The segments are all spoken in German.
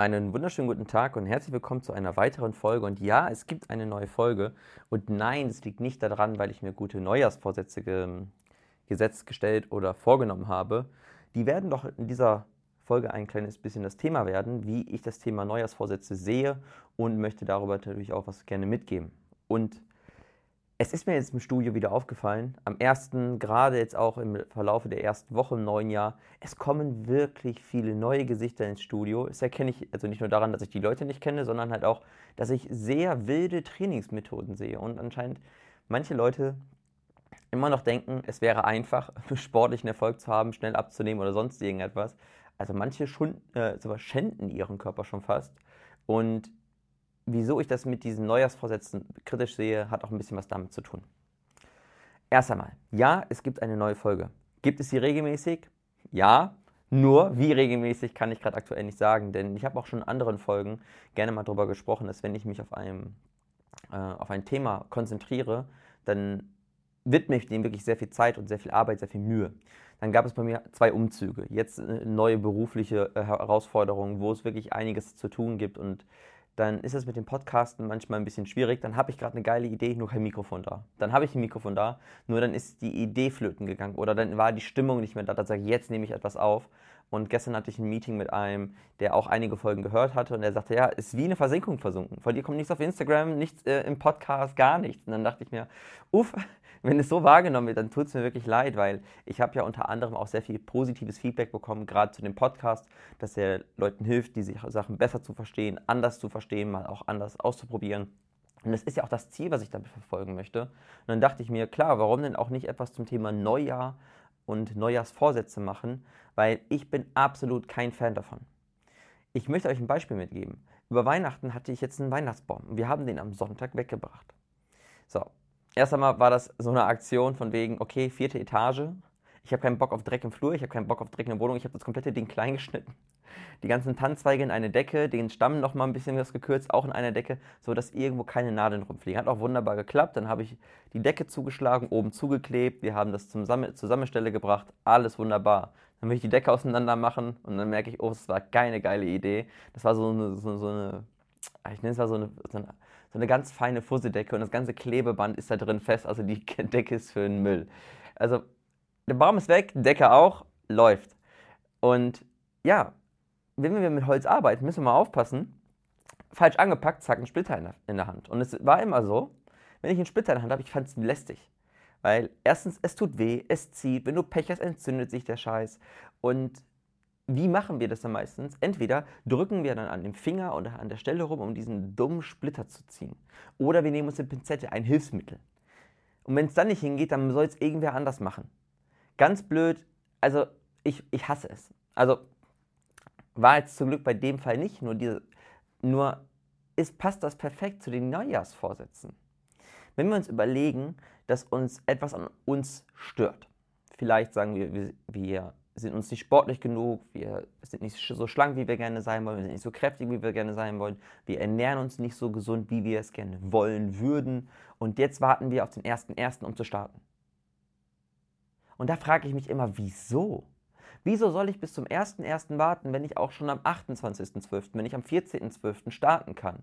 Einen wunderschönen guten Tag und herzlich willkommen zu einer weiteren Folge. Und ja, es gibt eine neue Folge. Und nein, es liegt nicht daran, weil ich mir gute Neujahrsvorsätze ge gesetzt, gestellt oder vorgenommen habe. Die werden doch in dieser Folge ein kleines bisschen das Thema werden, wie ich das Thema Neujahrsvorsätze sehe und möchte darüber natürlich auch was gerne mitgeben. Und es ist mir jetzt im Studio wieder aufgefallen, am ersten, gerade jetzt auch im Verlauf der ersten Woche im neuen Jahr, es kommen wirklich viele neue Gesichter ins Studio. Das erkenne ich also nicht nur daran, dass ich die Leute nicht kenne, sondern halt auch, dass ich sehr wilde Trainingsmethoden sehe. Und anscheinend manche Leute immer noch denken, es wäre einfach, sportlichen Erfolg zu haben, schnell abzunehmen oder sonst irgendetwas. Also manche schon, äh, schänden ihren Körper schon fast. Und wieso ich das mit diesen Neujahrsvorsätzen kritisch sehe, hat auch ein bisschen was damit zu tun. Erst einmal, ja, es gibt eine neue Folge. Gibt es sie regelmäßig? Ja, nur wie regelmäßig kann ich gerade aktuell nicht sagen, denn ich habe auch schon in anderen Folgen gerne mal darüber gesprochen, dass wenn ich mich auf, einem, äh, auf ein Thema konzentriere, dann widme ich dem wirklich sehr viel Zeit und sehr viel Arbeit, sehr viel Mühe. Dann gab es bei mir zwei Umzüge, jetzt äh, neue berufliche äh, Herausforderungen, wo es wirklich einiges zu tun gibt und dann ist es mit dem Podcasten manchmal ein bisschen schwierig. Dann habe ich gerade eine geile Idee, nur kein Mikrofon da. Dann habe ich ein Mikrofon da, nur dann ist die Idee flöten gegangen oder dann war die Stimmung nicht mehr da. Dann sage ich, jetzt nehme ich etwas auf. Und gestern hatte ich ein Meeting mit einem, der auch einige Folgen gehört hatte und der sagte, ja, ist wie eine Versenkung versunken. Von dir kommt nichts auf Instagram, nichts äh, im Podcast, gar nichts. Und dann dachte ich mir, uff, wenn es so wahrgenommen wird, dann tut es mir wirklich leid, weil ich habe ja unter anderem auch sehr viel positives Feedback bekommen, gerade zu dem Podcast, dass er Leuten hilft, die Sachen besser zu verstehen, anders zu verstehen, mal auch anders auszuprobieren. Und das ist ja auch das Ziel, was ich damit verfolgen möchte. Und dann dachte ich mir, klar, warum denn auch nicht etwas zum Thema Neujahr und Neujahrsvorsätze machen, weil ich bin absolut kein Fan davon. Ich möchte euch ein Beispiel mitgeben. Über Weihnachten hatte ich jetzt einen Weihnachtsbaum. Wir haben den am Sonntag weggebracht. So, erst einmal war das so eine Aktion von wegen, okay, vierte Etage. Ich habe keinen Bock auf Dreck im Flur, ich habe keinen Bock auf Dreck in der Wohnung, ich habe das komplette Ding klein geschnitten. Die ganzen Tannenzweige in eine Decke, den Stamm noch mal ein bisschen was gekürzt, auch in einer Decke, sodass irgendwo keine Nadeln rumfliegen. Hat auch wunderbar geklappt. Dann habe ich die Decke zugeschlagen, oben zugeklebt, wir haben das zum Zusammenstelle gebracht, alles wunderbar. Dann will ich die Decke auseinander machen und dann merke ich, oh, das war keine geile Idee. Das war so eine, so, so eine ich nenne es mal so eine, so eine so eine ganz feine Fusseldecke und das ganze Klebeband ist da drin fest, also die Decke ist für den Müll. Also der Baum ist weg, Decke auch, läuft. Und ja, wenn wir mit Holz arbeiten, müssen wir mal aufpassen. Falsch angepackt, zack, ein Splitter in der, in der Hand. Und es war immer so, wenn ich einen Splitter in der Hand habe, ich fand es lästig. Weil erstens, es tut weh, es zieht, wenn du Pech hast, entzündet sich der Scheiß. Und wie machen wir das dann meistens? Entweder drücken wir dann an dem Finger oder an der Stelle rum, um diesen dummen Splitter zu ziehen. Oder wir nehmen uns eine Pinzette, ein Hilfsmittel. Und wenn es dann nicht hingeht, dann soll es irgendwer anders machen. Ganz blöd, also ich, ich hasse es. Also war jetzt zum Glück bei dem Fall nicht, nur, diese, nur ist, passt das perfekt zu den Neujahrsvorsätzen. Wenn wir uns überlegen, dass uns etwas an uns stört, vielleicht sagen wir, wir, wir sind uns nicht sportlich genug, wir sind nicht so schlank, wie wir gerne sein wollen, wir sind nicht so kräftig, wie wir gerne sein wollen, wir ernähren uns nicht so gesund, wie wir es gerne wollen würden. Und jetzt warten wir auf den 1.1., um zu starten. Und da frage ich mich immer, wieso? Wieso soll ich bis zum 1.1. warten, wenn ich auch schon am 28.12., wenn ich am 14.12. starten kann?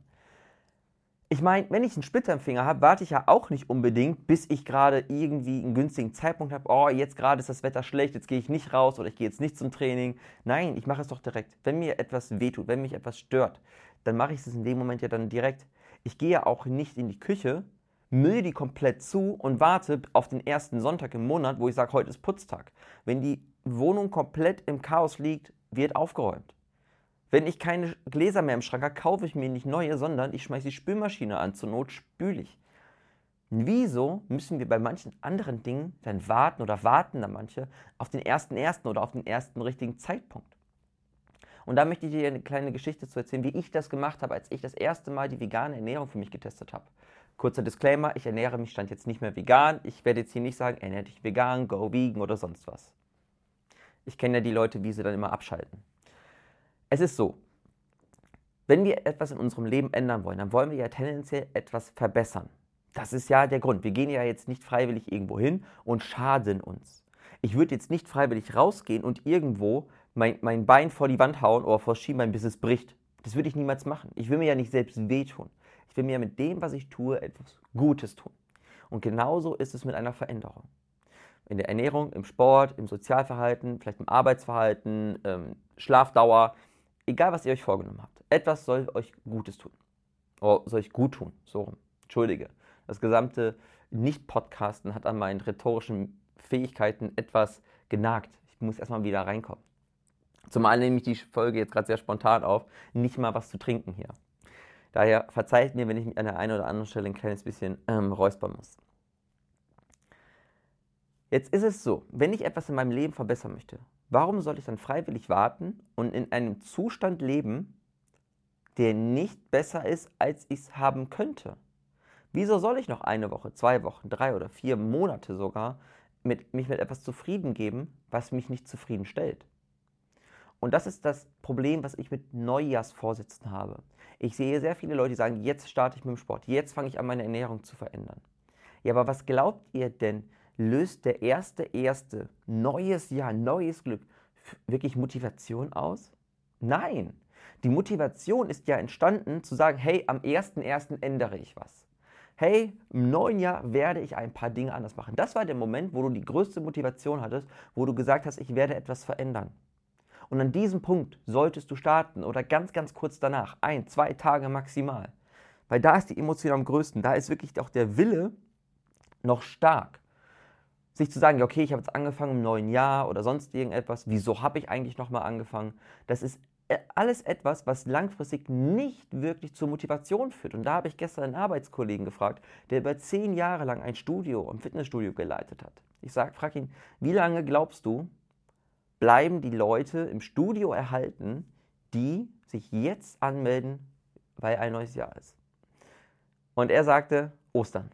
Ich meine, wenn ich einen Splitter im Finger habe, warte ich ja auch nicht unbedingt, bis ich gerade irgendwie einen günstigen Zeitpunkt habe. Oh, jetzt gerade ist das Wetter schlecht, jetzt gehe ich nicht raus oder ich gehe jetzt nicht zum Training. Nein, ich mache es doch direkt. Wenn mir etwas wehtut, wenn mich etwas stört, dann mache ich es in dem Moment ja dann direkt. Ich gehe ja auch nicht in die Küche, müll die komplett zu und warte auf den ersten Sonntag im Monat, wo ich sage, heute ist Putztag. Wenn die Wohnung komplett im Chaos liegt, wird aufgeräumt. Wenn ich keine Gläser mehr im Schrank habe, kaufe ich mir nicht neue, sondern ich schmeiße die Spülmaschine an. Zur Not spüle ich. Wieso müssen wir bei manchen anderen Dingen dann warten oder warten da manche auf den ersten ersten oder auf den ersten richtigen Zeitpunkt? Und da möchte ich dir eine kleine Geschichte zu erzählen, wie ich das gemacht habe, als ich das erste Mal die vegane Ernährung für mich getestet habe. Kurzer Disclaimer, ich ernähre mich stand jetzt nicht mehr vegan. Ich werde jetzt hier nicht sagen, ernähre dich vegan, go vegan oder sonst was. Ich kenne ja die Leute, wie sie dann immer abschalten. Es ist so, wenn wir etwas in unserem Leben ändern wollen, dann wollen wir ja tendenziell etwas verbessern. Das ist ja der Grund. Wir gehen ja jetzt nicht freiwillig irgendwo hin und schaden uns. Ich würde jetzt nicht freiwillig rausgehen und irgendwo mein, mein Bein vor die Wand hauen oder vor Schienbein, bis es bricht. Das würde ich niemals machen. Ich will mir ja nicht selbst wehtun. Ich will mir mit dem, was ich tue, etwas Gutes tun. Und genauso ist es mit einer Veränderung. In der Ernährung, im Sport, im Sozialverhalten, vielleicht im Arbeitsverhalten, ähm, Schlafdauer, egal was ihr euch vorgenommen habt. Etwas soll euch Gutes tun. Oder soll ich gut tun? So rum. Entschuldige. Das gesamte Nicht-Podcasten hat an meinen rhetorischen Fähigkeiten etwas genagt. Ich muss erstmal wieder reinkommen. Zumal nehme ich die Folge jetzt gerade sehr spontan auf, nicht mal was zu trinken hier. Daher verzeiht mir, wenn ich mich an der einen oder anderen Stelle ein kleines bisschen ähm, räuspern muss. Jetzt ist es so, wenn ich etwas in meinem Leben verbessern möchte, warum soll ich dann freiwillig warten und in einem Zustand leben, der nicht besser ist, als ich es haben könnte? Wieso soll ich noch eine Woche, zwei Wochen, drei oder vier Monate sogar mit, mich mit etwas zufrieden geben, was mich nicht zufriedenstellt? Und das ist das Problem, was ich mit Neujahrsvorsätzen habe. Ich sehe sehr viele Leute, die sagen, jetzt starte ich mit dem Sport, jetzt fange ich an, meine Ernährung zu verändern. Ja, aber was glaubt ihr denn, löst der erste, erste, neues Jahr, neues Glück wirklich Motivation aus? Nein. Die Motivation ist ja entstanden zu sagen, hey, am 1.1. ändere ich was. Hey, im neuen Jahr werde ich ein paar Dinge anders machen. Das war der Moment, wo du die größte Motivation hattest, wo du gesagt hast, ich werde etwas verändern. Und an diesem Punkt solltest du starten oder ganz, ganz kurz danach, ein, zwei Tage maximal. Weil da ist die Emotion am größten. Da ist wirklich auch der Wille noch stark. Sich zu sagen, okay, ich habe jetzt angefangen im neuen Jahr oder sonst irgendetwas. Wieso habe ich eigentlich nochmal angefangen? Das ist äh, alles etwas, was langfristig nicht wirklich zur Motivation führt. Und da habe ich gestern einen Arbeitskollegen gefragt, der über zehn Jahre lang ein Studio, ein Fitnessstudio geleitet hat. Ich frage ihn, wie lange glaubst du, bleiben die Leute im Studio erhalten, die sich jetzt anmelden, weil ein neues Jahr ist. Und er sagte, Ostern.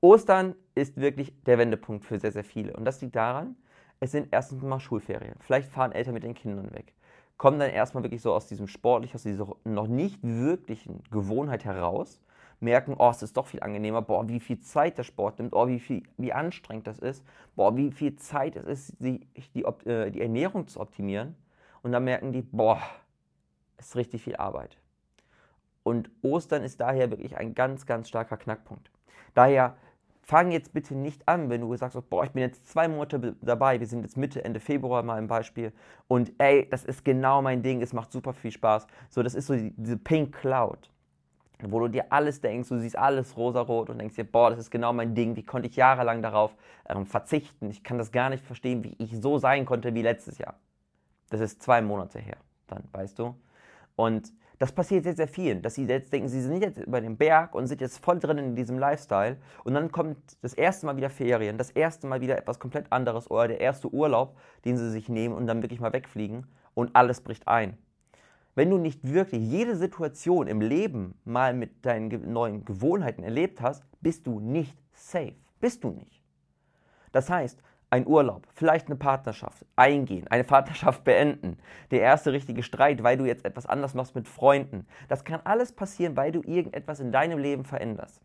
Ostern ist wirklich der Wendepunkt für sehr, sehr viele. Und das liegt daran, es sind erstens mal Schulferien. Vielleicht fahren Eltern mit den Kindern weg. Kommen dann erstmal wirklich so aus diesem sportlich, aus dieser noch nicht wirklichen Gewohnheit heraus merken, oh, es ist doch viel angenehmer, boah, wie viel Zeit der Sport nimmt, oh, wie, viel, wie anstrengend das ist, boah, wie viel Zeit es ist, die, die, äh, die Ernährung zu optimieren. Und dann merken die, boah, es ist richtig viel Arbeit. Und Ostern ist daher wirklich ein ganz, ganz starker Knackpunkt. Daher fang jetzt bitte nicht an, wenn du sagst, boah, ich bin jetzt zwei Monate dabei, wir sind jetzt Mitte, Ende Februar mal im Beispiel und ey, das ist genau mein Ding, es macht super viel Spaß. So, das ist so diese Pink Cloud wo du dir alles denkst, du siehst alles rosarot und denkst dir, boah, das ist genau mein Ding, wie konnte ich jahrelang darauf ähm, verzichten? Ich kann das gar nicht verstehen, wie ich so sein konnte wie letztes Jahr. Das ist zwei Monate her, dann, weißt du? Und das passiert sehr, sehr vielen, dass sie jetzt denken, sie sind jetzt über den Berg und sind jetzt voll drin in diesem Lifestyle und dann kommt das erste Mal wieder Ferien, das erste Mal wieder etwas komplett anderes oder der erste Urlaub, den sie sich nehmen und dann wirklich mal wegfliegen und alles bricht ein wenn du nicht wirklich jede Situation im Leben mal mit deinen neuen Gewohnheiten erlebt hast, bist du nicht safe. Bist du nicht. Das heißt, ein Urlaub, vielleicht eine Partnerschaft eingehen, eine Partnerschaft beenden, der erste richtige Streit, weil du jetzt etwas anders machst mit Freunden. Das kann alles passieren, weil du irgendetwas in deinem Leben veränderst.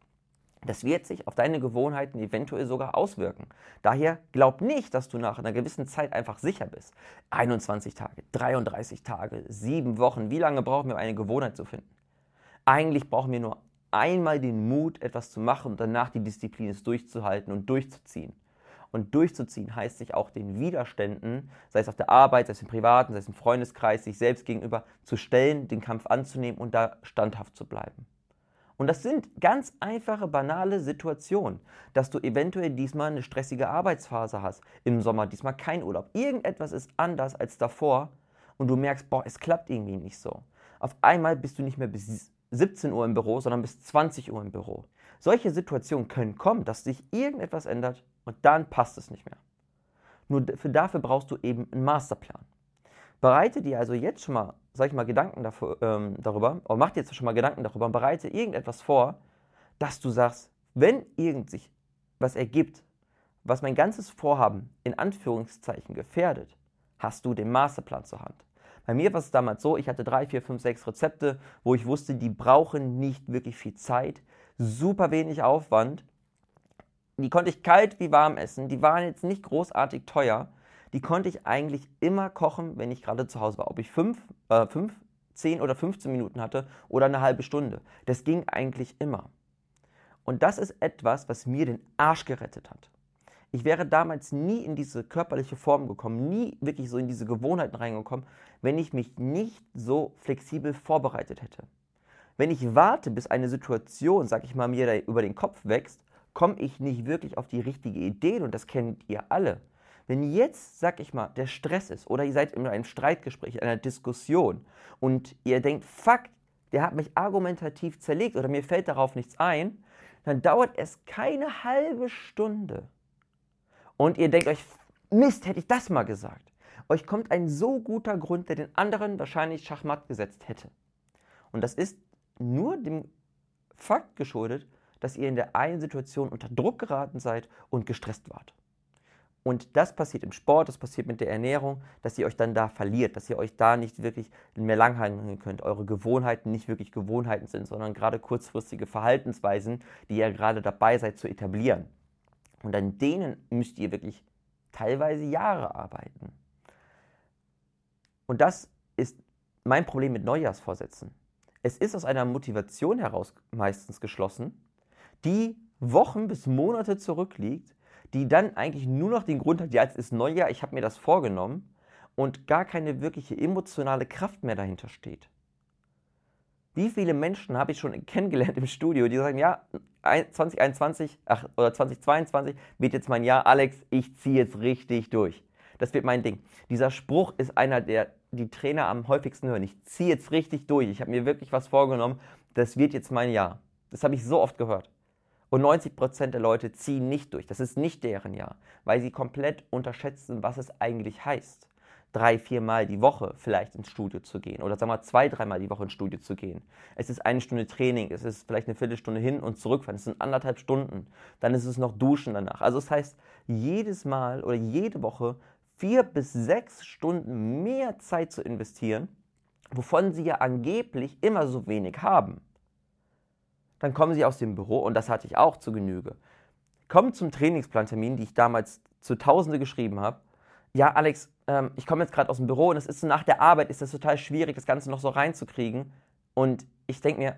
Das wird sich auf deine Gewohnheiten eventuell sogar auswirken. Daher glaub nicht, dass du nach einer gewissen Zeit einfach sicher bist. 21 Tage, 33 Tage, 7 Wochen. Wie lange brauchen wir, um eine Gewohnheit zu finden? Eigentlich brauchen wir nur einmal den Mut, etwas zu machen und danach die Disziplin, es durchzuhalten und durchzuziehen. Und durchzuziehen heißt sich auch den Widerständen, sei es auf der Arbeit, sei es im Privaten, sei es im Freundeskreis, sich selbst gegenüber zu stellen, den Kampf anzunehmen und da standhaft zu bleiben. Und das sind ganz einfache, banale Situationen, dass du eventuell diesmal eine stressige Arbeitsphase hast, im Sommer diesmal kein Urlaub. Irgendetwas ist anders als davor und du merkst, boah, es klappt irgendwie nicht so. Auf einmal bist du nicht mehr bis 17 Uhr im Büro, sondern bis 20 Uhr im Büro. Solche Situationen können kommen, dass sich irgendetwas ändert und dann passt es nicht mehr. Nur für dafür brauchst du eben einen Masterplan. Bereite dir also jetzt schon mal, sag ich mal, Gedanken dafür, ähm, darüber, oder mach dir jetzt schon mal Gedanken darüber und bereite irgendetwas vor, dass du sagst, wenn irgend sich was ergibt, was mein ganzes Vorhaben in Anführungszeichen gefährdet, hast du den Masterplan zur Hand. Bei mir war es damals so, ich hatte drei, vier, fünf, sechs Rezepte, wo ich wusste, die brauchen nicht wirklich viel Zeit, super wenig Aufwand. Die konnte ich kalt wie warm essen, die waren jetzt nicht großartig teuer die konnte ich eigentlich immer kochen, wenn ich gerade zu Hause war. Ob ich fünf, äh, fünf 10 oder 15 Minuten hatte oder eine halbe Stunde. Das ging eigentlich immer. Und das ist etwas, was mir den Arsch gerettet hat. Ich wäre damals nie in diese körperliche Form gekommen, nie wirklich so in diese Gewohnheiten reingekommen, wenn ich mich nicht so flexibel vorbereitet hätte. Wenn ich warte, bis eine Situation, sag ich mal, mir über den Kopf wächst, komme ich nicht wirklich auf die richtige Idee und das kennt ihr alle. Wenn jetzt, sag ich mal, der Stress ist oder ihr seid in einem Streitgespräch, in einer Diskussion und ihr denkt, fuck, der hat mich argumentativ zerlegt oder mir fällt darauf nichts ein, dann dauert es keine halbe Stunde. Und ihr denkt euch, Mist, hätte ich das mal gesagt. Euch kommt ein so guter Grund, der den anderen wahrscheinlich Schachmatt gesetzt hätte. Und das ist nur dem Fakt geschuldet, dass ihr in der einen Situation unter Druck geraten seid und gestresst wart. Und das passiert im Sport, das passiert mit der Ernährung, dass ihr euch dann da verliert, dass ihr euch da nicht wirklich mehr langhangeln könnt, eure Gewohnheiten nicht wirklich Gewohnheiten sind, sondern gerade kurzfristige Verhaltensweisen, die ihr gerade dabei seid zu etablieren. Und an denen müsst ihr wirklich teilweise Jahre arbeiten. Und das ist mein Problem mit Neujahrsvorsätzen. Es ist aus einer Motivation heraus meistens geschlossen, die Wochen bis Monate zurückliegt, die dann eigentlich nur noch den Grund hat, ja, es ist Neujahr, ich habe mir das vorgenommen und gar keine wirkliche emotionale Kraft mehr dahinter steht. Wie viele Menschen habe ich schon kennengelernt im Studio, die sagen, ja, 2021 ach, oder 2022 wird jetzt mein Jahr, Alex, ich ziehe jetzt richtig durch. Das wird mein Ding. Dieser Spruch ist einer, der die Trainer am häufigsten hören. Ich ziehe jetzt richtig durch. Ich habe mir wirklich was vorgenommen. Das wird jetzt mein Jahr. Das habe ich so oft gehört. Und 90% der Leute ziehen nicht durch. Das ist nicht deren Jahr, weil sie komplett unterschätzen, was es eigentlich heißt. Drei, viermal die Woche vielleicht ins Studio zu gehen oder sagen wir zwei, dreimal die Woche ins Studio zu gehen. Es ist eine Stunde Training, es ist vielleicht eine Viertelstunde hin und zurückfahren, es sind anderthalb Stunden. Dann ist es noch Duschen danach. Also das heißt, jedes Mal oder jede Woche vier bis sechs Stunden mehr Zeit zu investieren, wovon sie ja angeblich immer so wenig haben. Dann kommen sie aus dem Büro und das hatte ich auch zu Genüge. Kommen zum Trainingsplantermin, die ich damals zu Tausende geschrieben habe. Ja, Alex, ähm, ich komme jetzt gerade aus dem Büro und es ist so nach der Arbeit ist das total schwierig, das Ganze noch so reinzukriegen. Und ich denke mir,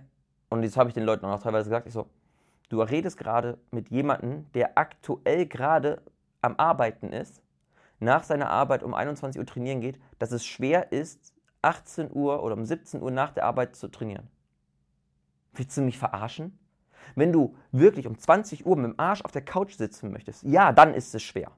und das habe ich den Leuten auch noch teilweise gesagt, ich so, du redest gerade mit jemandem, der aktuell gerade am Arbeiten ist, nach seiner Arbeit um 21 Uhr trainieren geht, dass es schwer ist, 18 Uhr oder um 17 Uhr nach der Arbeit zu trainieren. Willst du mich verarschen? Wenn du wirklich um 20 Uhr mit dem Arsch auf der Couch sitzen möchtest, ja, dann ist es schwer.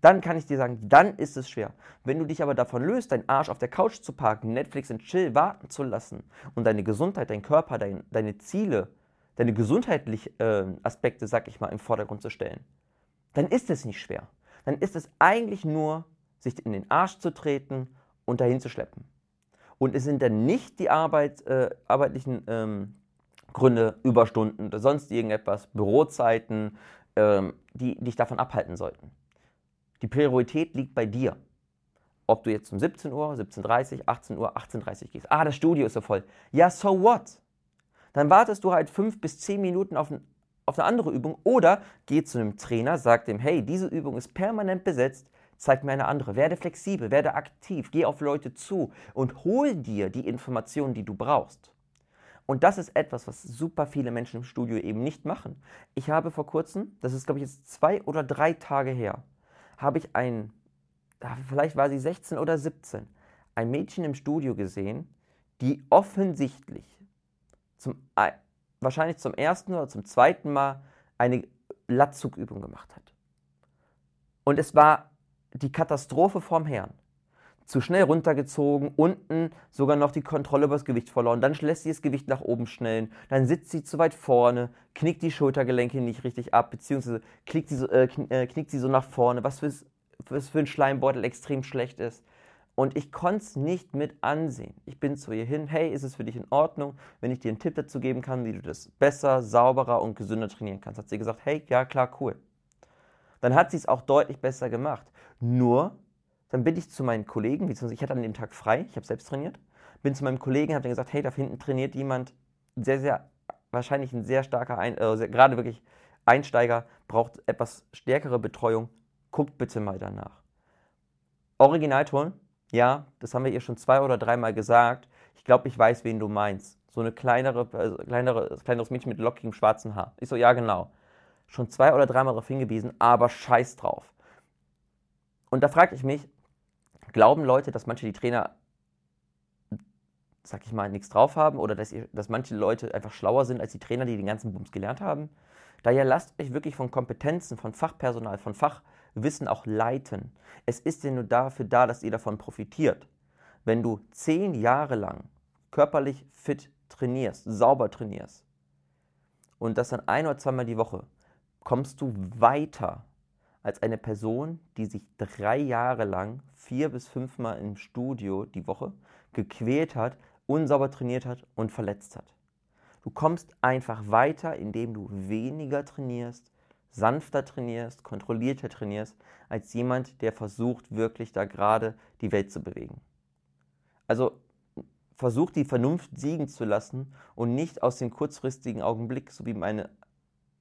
Dann kann ich dir sagen, dann ist es schwer. Wenn du dich aber davon löst, deinen Arsch auf der Couch zu parken, Netflix und Chill warten zu lassen und deine Gesundheit, dein Körper, dein, deine Ziele, deine gesundheitlichen äh, Aspekte, sag ich mal, im Vordergrund zu stellen, dann ist es nicht schwer. Dann ist es eigentlich nur, sich in den Arsch zu treten und dahin zu schleppen. Und es sind dann nicht die Arbeit, äh, arbeitlichen ähm, Gründe, Überstunden oder sonst irgendetwas, Bürozeiten, ähm, die dich davon abhalten sollten. Die Priorität liegt bei dir. Ob du jetzt um 17 Uhr, 17.30 Uhr, 18 Uhr, 18.30 Uhr gehst. Ah, das Studio ist so voll. Ja, so what? Dann wartest du halt fünf bis zehn Minuten auf, ein, auf eine andere Übung oder geh zu einem Trainer, sag dem, hey, diese Übung ist permanent besetzt, zeig mir eine andere. Werde flexibel, werde aktiv, geh auf Leute zu und hol dir die Informationen, die du brauchst. Und das ist etwas, was super viele Menschen im Studio eben nicht machen. Ich habe vor kurzem, das ist glaube ich jetzt zwei oder drei Tage her, habe ich ein, vielleicht war sie 16 oder 17, ein Mädchen im Studio gesehen, die offensichtlich zum, wahrscheinlich zum ersten oder zum zweiten Mal eine Latzugübung gemacht hat. Und es war die Katastrophe vorm Herrn zu schnell runtergezogen, unten sogar noch die Kontrolle über das Gewicht verloren, dann lässt sie das Gewicht nach oben schnellen, dann sitzt sie zu weit vorne, knickt die Schultergelenke nicht richtig ab, beziehungsweise knickt sie so, äh, äh knickt sie so nach vorne, was für, was für ein Schleimbeutel extrem schlecht ist. Und ich konnte es nicht mit ansehen. Ich bin zu ihr hin, hey, ist es für dich in Ordnung, wenn ich dir einen Tipp dazu geben kann, wie du das besser, sauberer und gesünder trainieren kannst? Hat sie gesagt, hey, ja klar, cool. Dann hat sie es auch deutlich besser gemacht. Nur dann bin ich zu meinen Kollegen, beziehungsweise ich hatte an dem Tag frei, ich habe selbst trainiert, bin zu meinem Kollegen, habe dann gesagt, hey, da hinten trainiert jemand, sehr, sehr, wahrscheinlich ein sehr starker, ein, äh, gerade wirklich Einsteiger, braucht etwas stärkere Betreuung, guckt bitte mal danach. Originalton, ja, das haben wir ihr schon zwei oder dreimal gesagt. Ich glaube, ich weiß, wen du meinst. So eine kleinere, also kleinere, kleineres Mädchen mit lockigem schwarzen Haar. Ich so, ja, genau. Schon zwei oder dreimal darauf hingewiesen, aber scheiß drauf. Und da frage ich mich, glauben Leute, dass manche die Trainer, sag ich mal, nichts drauf haben oder dass, ihr, dass manche Leute einfach schlauer sind als die Trainer, die den ganzen Bums gelernt haben? Daher lasst euch wirklich von Kompetenzen, von Fachpersonal, von Fachwissen auch leiten. Es ist ja nur dafür da, dass ihr davon profitiert. Wenn du zehn Jahre lang körperlich fit trainierst, sauber trainierst und das dann ein oder zweimal die Woche, kommst du weiter als eine Person, die sich drei Jahre lang vier bis fünfmal im Studio die Woche gequält hat, unsauber trainiert hat und verletzt hat. Du kommst einfach weiter, indem du weniger trainierst, sanfter trainierst, kontrollierter trainierst, als jemand, der versucht, wirklich da gerade die Welt zu bewegen. Also versucht die Vernunft siegen zu lassen und nicht aus dem kurzfristigen Augenblick, so wie meine,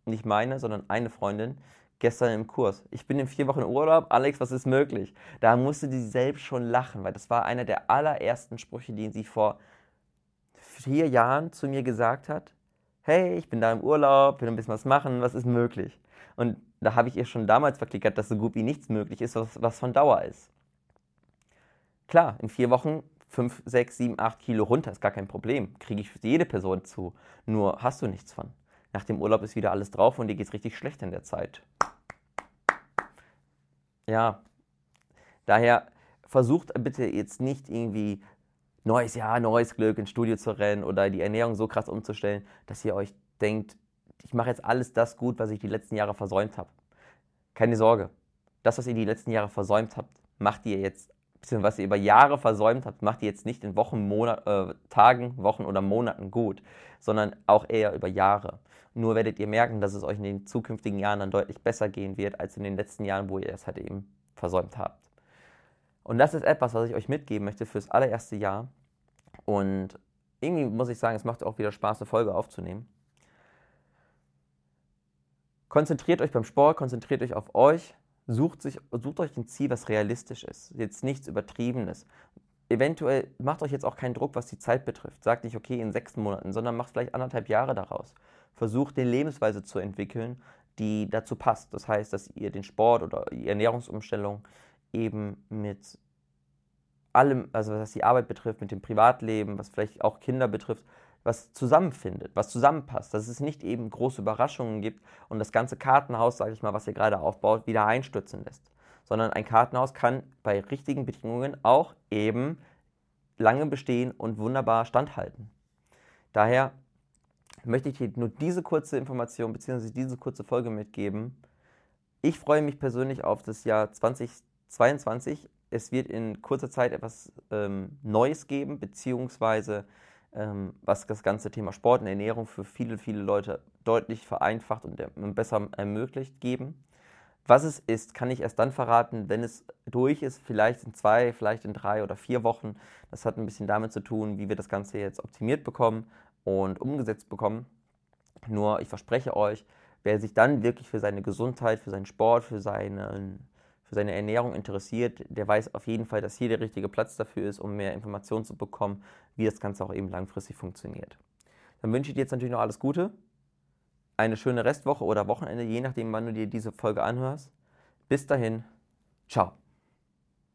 nicht meine, sondern eine Freundin, gestern im Kurs. Ich bin in vier Wochen Urlaub, Alex, was ist möglich? Da musste sie selbst schon lachen, weil das war einer der allerersten Sprüche, die sie vor vier Jahren zu mir gesagt hat. Hey, ich bin da im Urlaub, will ein bisschen was machen, was ist möglich? Und da habe ich ihr schon damals verklickert, dass so gut wie nichts möglich ist, was, was von Dauer ist. Klar, in vier Wochen 5, 6, 7, 8 Kilo runter ist gar kein Problem. Kriege ich für jede Person zu. Nur hast du nichts von. Nach dem Urlaub ist wieder alles drauf und dir geht es richtig schlecht in der Zeit. Ja, daher versucht bitte jetzt nicht irgendwie neues Jahr, neues Glück ins Studio zu rennen oder die Ernährung so krass umzustellen, dass ihr euch denkt, ich mache jetzt alles das gut, was ich die letzten Jahre versäumt habe. Keine Sorge. Das, was ihr die letzten Jahre versäumt habt, macht ihr jetzt, beziehungsweise was ihr über Jahre versäumt habt, macht ihr jetzt nicht in Wochen, Monat, äh, Tagen, Wochen oder Monaten gut, sondern auch eher über Jahre. Nur werdet ihr merken, dass es euch in den zukünftigen Jahren dann deutlich besser gehen wird, als in den letzten Jahren, wo ihr es halt eben versäumt habt. Und das ist etwas, was ich euch mitgeben möchte fürs allererste Jahr. Und irgendwie muss ich sagen, es macht auch wieder Spaß, eine Folge aufzunehmen. Konzentriert euch beim Sport, konzentriert euch auf euch, sucht, sich, sucht euch ein Ziel, was realistisch ist. Jetzt nichts Übertriebenes. Eventuell macht euch jetzt auch keinen Druck, was die Zeit betrifft. Sagt nicht, okay, in sechs Monaten, sondern macht vielleicht anderthalb Jahre daraus versucht, eine Lebensweise zu entwickeln, die dazu passt. Das heißt, dass ihr den Sport oder die Ernährungsumstellung eben mit allem, also was die Arbeit betrifft, mit dem Privatleben, was vielleicht auch Kinder betrifft, was zusammenfindet, was zusammenpasst, dass es nicht eben große Überraschungen gibt und das ganze Kartenhaus, sage ich mal, was ihr gerade aufbaut, wieder einstürzen lässt. Sondern ein Kartenhaus kann bei richtigen Bedingungen auch eben lange bestehen und wunderbar standhalten. Daher möchte ich dir nur diese kurze Information bzw. diese kurze Folge mitgeben. Ich freue mich persönlich auf das Jahr 2022. Es wird in kurzer Zeit etwas ähm, Neues geben, beziehungsweise was das ganze Thema Sport und Ernährung für viele, viele Leute deutlich vereinfacht und äh, besser ermöglicht geben. Was es ist, kann ich erst dann verraten, wenn es durch ist, vielleicht in zwei, vielleicht in drei oder vier Wochen. Das hat ein bisschen damit zu tun, wie wir das Ganze jetzt optimiert bekommen und umgesetzt bekommen. Nur ich verspreche euch, wer sich dann wirklich für seine Gesundheit, für seinen Sport, für, seine, für seine Ernährung interessiert, der weiß auf jeden Fall, dass hier der richtige Platz dafür ist, um mehr Informationen zu bekommen, wie das Ganze auch eben langfristig funktioniert. Dann wünsche ich dir jetzt natürlich noch alles Gute, eine schöne Restwoche oder Wochenende, je nachdem, wann du dir diese Folge anhörst. Bis dahin, ciao.